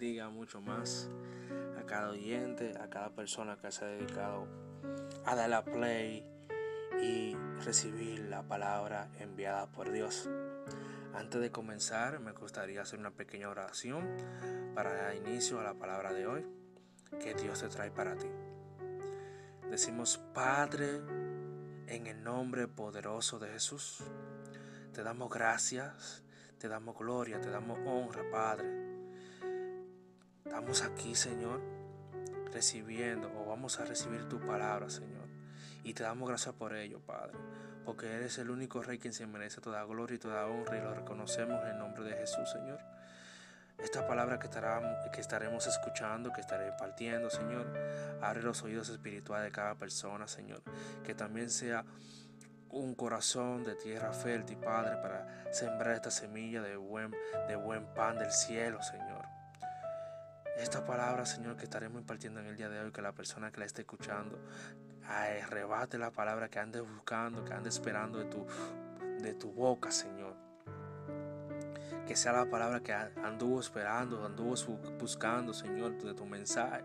bendiga mucho más a cada oyente, a cada persona que se ha dedicado a dar la play y recibir la palabra enviada por Dios. Antes de comenzar, me gustaría hacer una pequeña oración para dar inicio a la palabra de hoy que Dios te trae para ti. Decimos, Padre, en el nombre poderoso de Jesús, te damos gracias, te damos gloria, te damos honra, Padre. Estamos aquí, Señor, recibiendo o vamos a recibir tu palabra, Señor. Y te damos gracias por ello, Padre, porque eres el único Rey quien se merece toda gloria y toda honra y lo reconocemos en el nombre de Jesús, Señor. Esta palabra que, estaremos escuchando, que estaré partiendo, Señor, abre los oídos espirituales de cada persona, Señor. Que también sea un corazón de tierra fértil, Padre, para sembrar esta semilla de buen, de buen pan del cielo, Señor. Esta palabra, Señor, que estaremos impartiendo en el día de hoy, que la persona que la esté escuchando arrebate la palabra que ande buscando, que ande esperando de tu, de tu boca, Señor que sea la palabra que anduvo esperando, anduvo buscando, Señor, de tu mensaje.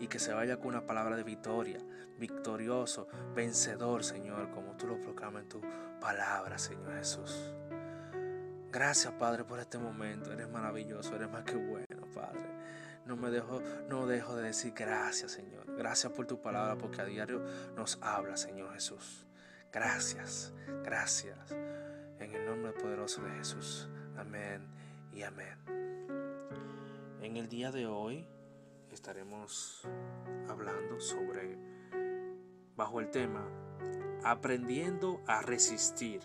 Y que se vaya con una palabra de victoria, victorioso, vencedor, Señor, como tú lo proclamas en tu palabra, Señor Jesús. Gracias, Padre, por este momento. Eres maravilloso, eres más que bueno, Padre. No me dejo, no dejo de decir gracias, Señor. Gracias por tu palabra, porque a diario nos habla, Señor Jesús. Gracias, gracias. En el nombre poderoso de Jesús. Amén y amén. En el día de hoy estaremos hablando sobre, bajo el tema, aprendiendo a resistir.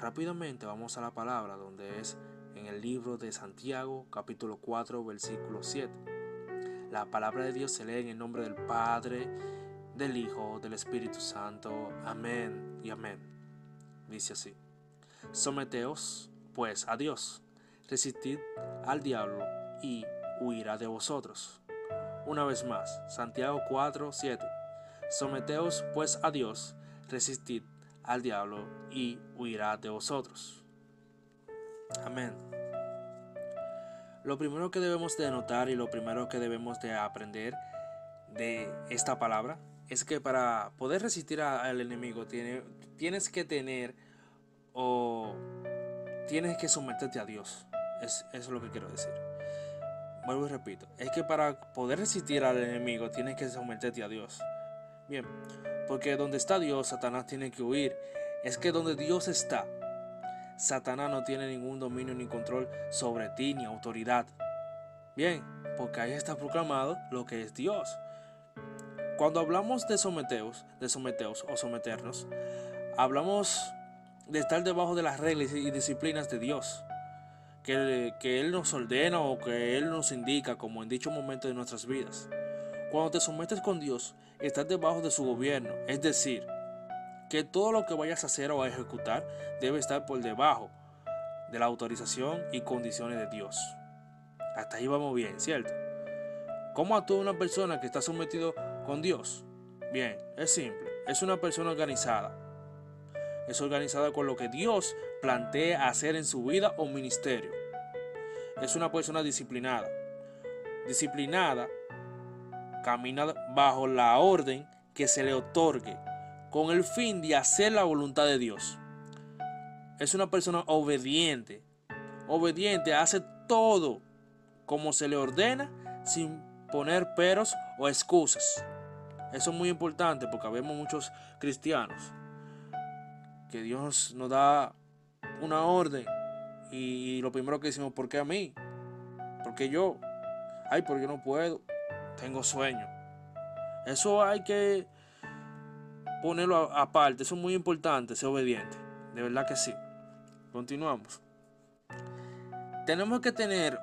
Rápidamente vamos a la palabra donde es en el libro de Santiago capítulo 4 versículo 7. La palabra de Dios se lee en el nombre del Padre, del Hijo, del Espíritu Santo. Amén y amén. Dice así. Someteos, pues, a Dios, resistid al diablo y huirá de vosotros. Una vez más, Santiago 4, 7. Someteos, pues, a Dios, resistid al diablo y huirá de vosotros. Amén. Lo primero que debemos de notar y lo primero que debemos de aprender de esta palabra es que para poder resistir al enemigo tienes que tener o tienes que someterte a Dios. Es, eso es lo que quiero decir. Vuelvo y repito, es que para poder resistir al enemigo tienes que someterte a Dios. Bien, porque donde está Dios, Satanás tiene que huir. Es que donde Dios está, Satanás no tiene ningún dominio ni control sobre ti ni autoridad. Bien, porque ahí está proclamado lo que es Dios. Cuando hablamos de someteos, de someteos o someternos, hablamos de estar debajo de las reglas y disciplinas de Dios. Que, que, Él nos ordena o que Él nos indica como en dicho momento de nuestras vidas. Cuando te sometes con Dios, estás debajo de su gobierno. Es decir, que todo lo que vayas a hacer o a ejecutar debe estar por debajo de la autorización y condiciones de Dios. Hasta ahí vamos bien, ¿cierto? ¿Cómo actúa una persona que está sometido con Dios? Bien, es simple. Es una persona organizada, es organizada con lo que Dios plantea hacer en su vida o ministerio. Es una persona disciplinada. Disciplinada camina bajo la orden que se le otorgue con el fin de hacer la voluntad de Dios. Es una persona obediente. Obediente hace todo como se le ordena sin poner peros o excusas. Eso es muy importante porque vemos muchos cristianos que Dios nos da una orden y, lo primero que decimos, ¿por qué a mí? ¿Por qué yo? Ay, porque no puedo. Tengo sueño. Eso hay que ponerlo aparte. Eso es muy importante, ser obediente. De verdad que sí. Continuamos. Tenemos que tener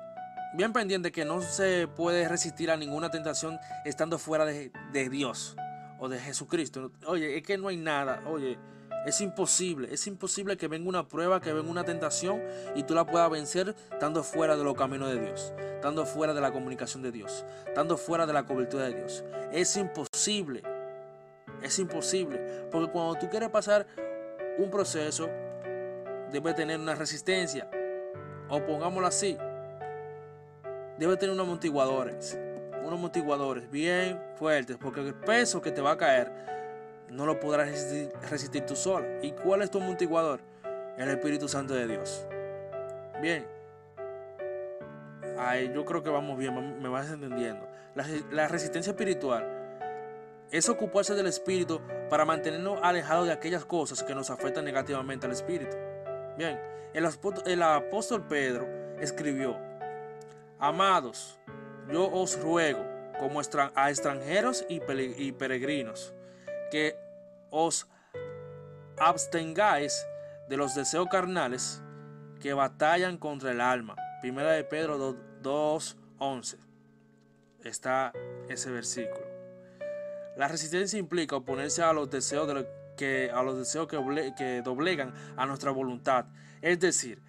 bien pendiente que no se puede resistir a ninguna tentación estando fuera de, Dios o de Jesucristo. Oye, es que no hay nada. Oye, es imposible, es imposible que venga una prueba, que venga una tentación y tú la puedas vencer estando fuera de los caminos de Dios, estando fuera de la comunicación de Dios, estando fuera de la cobertura de Dios. Es imposible, es imposible, porque cuando tú quieres pasar un proceso, debe tener una resistencia, o pongámoslo así, debe tener unos amortiguadores, unos amortiguadores bien fuertes, porque el peso que te va a caer no lo podrás resistir, tú solo. ¿Y cuál es tu amortiguador? El Espíritu Santo de Dios. Bien. Ay, yo creo que vamos bien, me vas entendiendo. La resistencia espiritual es ocuparse del espíritu para mantenernos alejados de aquellas cosas que nos afectan negativamente al espíritu. Bien, el, apóstol Pedro escribió, Amados, yo os ruego, como a extranjeros y peregrinos, que os abstengáis de los deseos carnales que batallan contra el alma. Primera de Pedro 2.11. Está ese versículo. La resistencia implica oponerse a los deseos, que, a los deseos que, doblegan a nuestra voluntad. Es decir,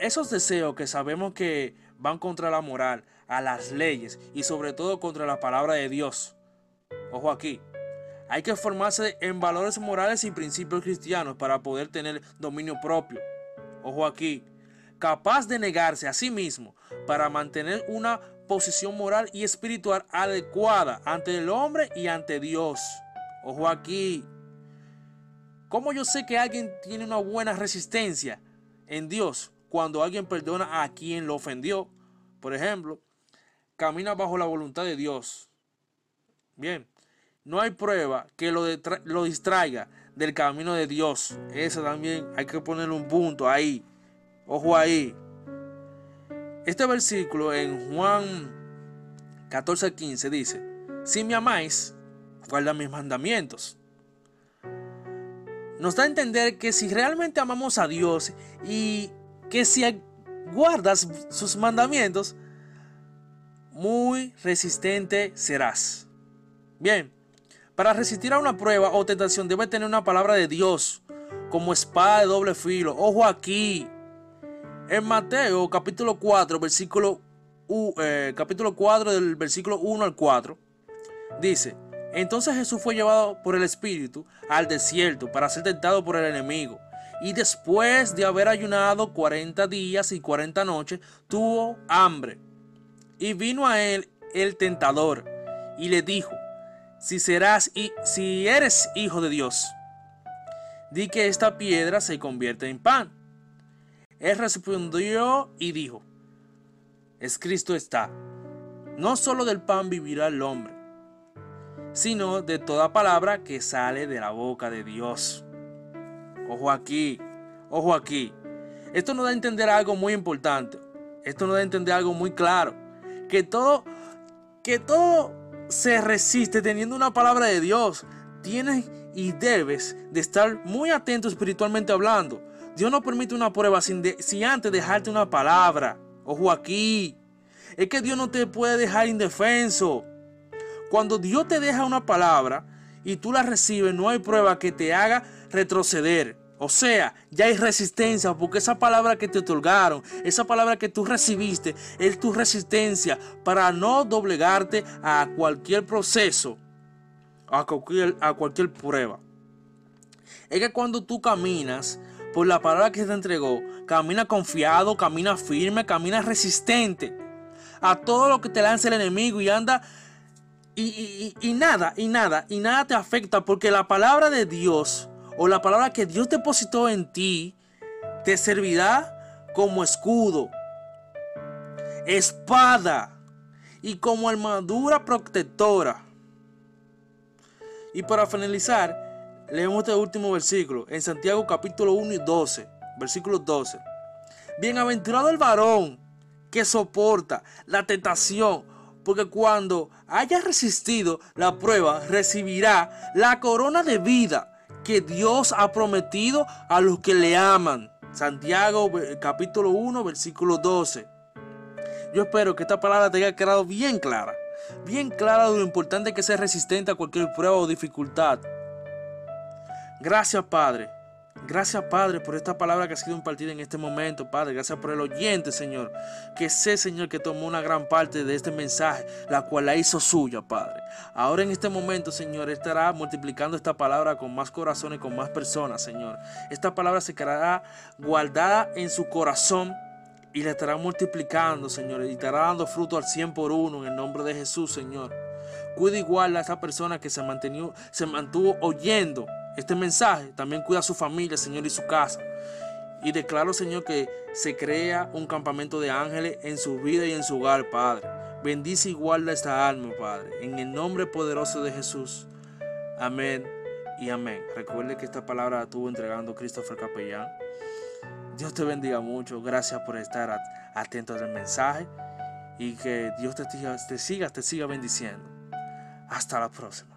esos deseos que sabemos que van contra la moral, a las leyes y sobre todo contra la palabra de Dios. Ojo aquí, hay que formarse en valores morales y principios cristianos para poder tener dominio propio. Ojo aquí, capaz de negarse a sí mismo para mantener una posición moral y espiritual adecuada ante el hombre y ante Dios. Ojo aquí. ¿Cómo yo sé que alguien tiene una buena resistencia en Dios cuando alguien perdona a quien lo ofendió? Por ejemplo, camina bajo la voluntad de Dios. Bien, no hay prueba que lo, lo distraiga del camino de Dios. Eso también hay que ponerle un punto ahí. Ojo ahí. Este versículo en Juan 14:15 dice, si me amáis, guarda mis mandamientos. Nos da a entender que si realmente amamos a Dios y que si guardas sus mandamientos, muy resistente serás. Bien, para resistir a una prueba o tentación debe tener una palabra de Dios como espada de doble filo. Ojo aquí. En Mateo capítulo 4, versículo, eh, capítulo 4 del versículo 1 al 4, dice, entonces Jesús fue llevado por el Espíritu al desierto para ser tentado por el enemigo. Y después de haber ayunado 40 días y 40 noches, tuvo hambre. Y vino a él el tentador y le dijo, si serás y si eres hijo de Dios, di que esta piedra se convierte en pan. Él respondió y dijo, escrito está, no solo del pan vivirá el hombre, sino de toda palabra que sale de la boca de Dios. Ojo aquí, ojo aquí. Esto nos da a entender algo muy importante. Esto nos da a entender algo muy claro. Que todo, que todo se resiste teniendo una palabra de Dios. Tienes y debes de estar muy atento espiritualmente hablando. Dios no permite una prueba sin, antes dejarte una palabra. Ojo aquí. Es que Dios no te puede dejar indefenso. Cuando Dios te deja una palabra y tú la recibes, no hay prueba que te haga retroceder. O sea, ya hay resistencia porque esa palabra que te otorgaron, esa palabra que tú recibiste, es tu resistencia para no doblegarte a cualquier proceso, a cualquier prueba. Es que cuando tú caminas por la palabra que te entregó, camina confiado, camina firme, camina resistente a todo lo que te lance el enemigo y anda y, y, nada, y nada, y nada te afecta porque la palabra de Dios o la palabra que Dios depositó en ti te servirá como escudo, espada y como armadura protectora. Y para finalizar, Leemos este último versículo en Santiago capítulo 1 y 12, versículo 12. Bienaventurado el varón que soporta la tentación, porque cuando haya resistido la prueba, recibirá la corona de vida que Dios ha prometido a los que le aman. Santiago capítulo 1, versículo 12. Yo espero que esta palabra te haya quedado bien clara, bien clara de lo importante que es ser resistente a cualquier prueba o dificultad. Gracias, Padre. Gracias, Padre, por esta palabra que ha sido impartida en este momento, Padre. Gracias por el oyente, Señor. Que sé, Señor, que tomó una gran parte de este mensaje, la cual la hizo suya, Padre. Ahora en este momento, Señor, estará multiplicando esta palabra con más corazones, con más personas, Señor. Esta palabra se quedará guardada en su corazón y le estará multiplicando, Señor, y estará dando fruto al 100 por uno en el nombre de Jesús, Señor. Cuida igual a esa persona que se, mantenió, se mantuvo oyendo este mensaje. También cuida a su familia, Señor, y su casa. Y declaro, Señor, que se crea un campamento de ángeles en su vida y en su hogar, Padre. Bendice y guarda esta alma, Padre. En el nombre poderoso de Jesús. Amén y amén. Recuerde que esta palabra la estuvo entregando Christopher Capellán. Dios te bendiga mucho. Gracias por estar atento al mensaje. Y que Dios te siga, te siga bendiciendo. Hasta la próxima.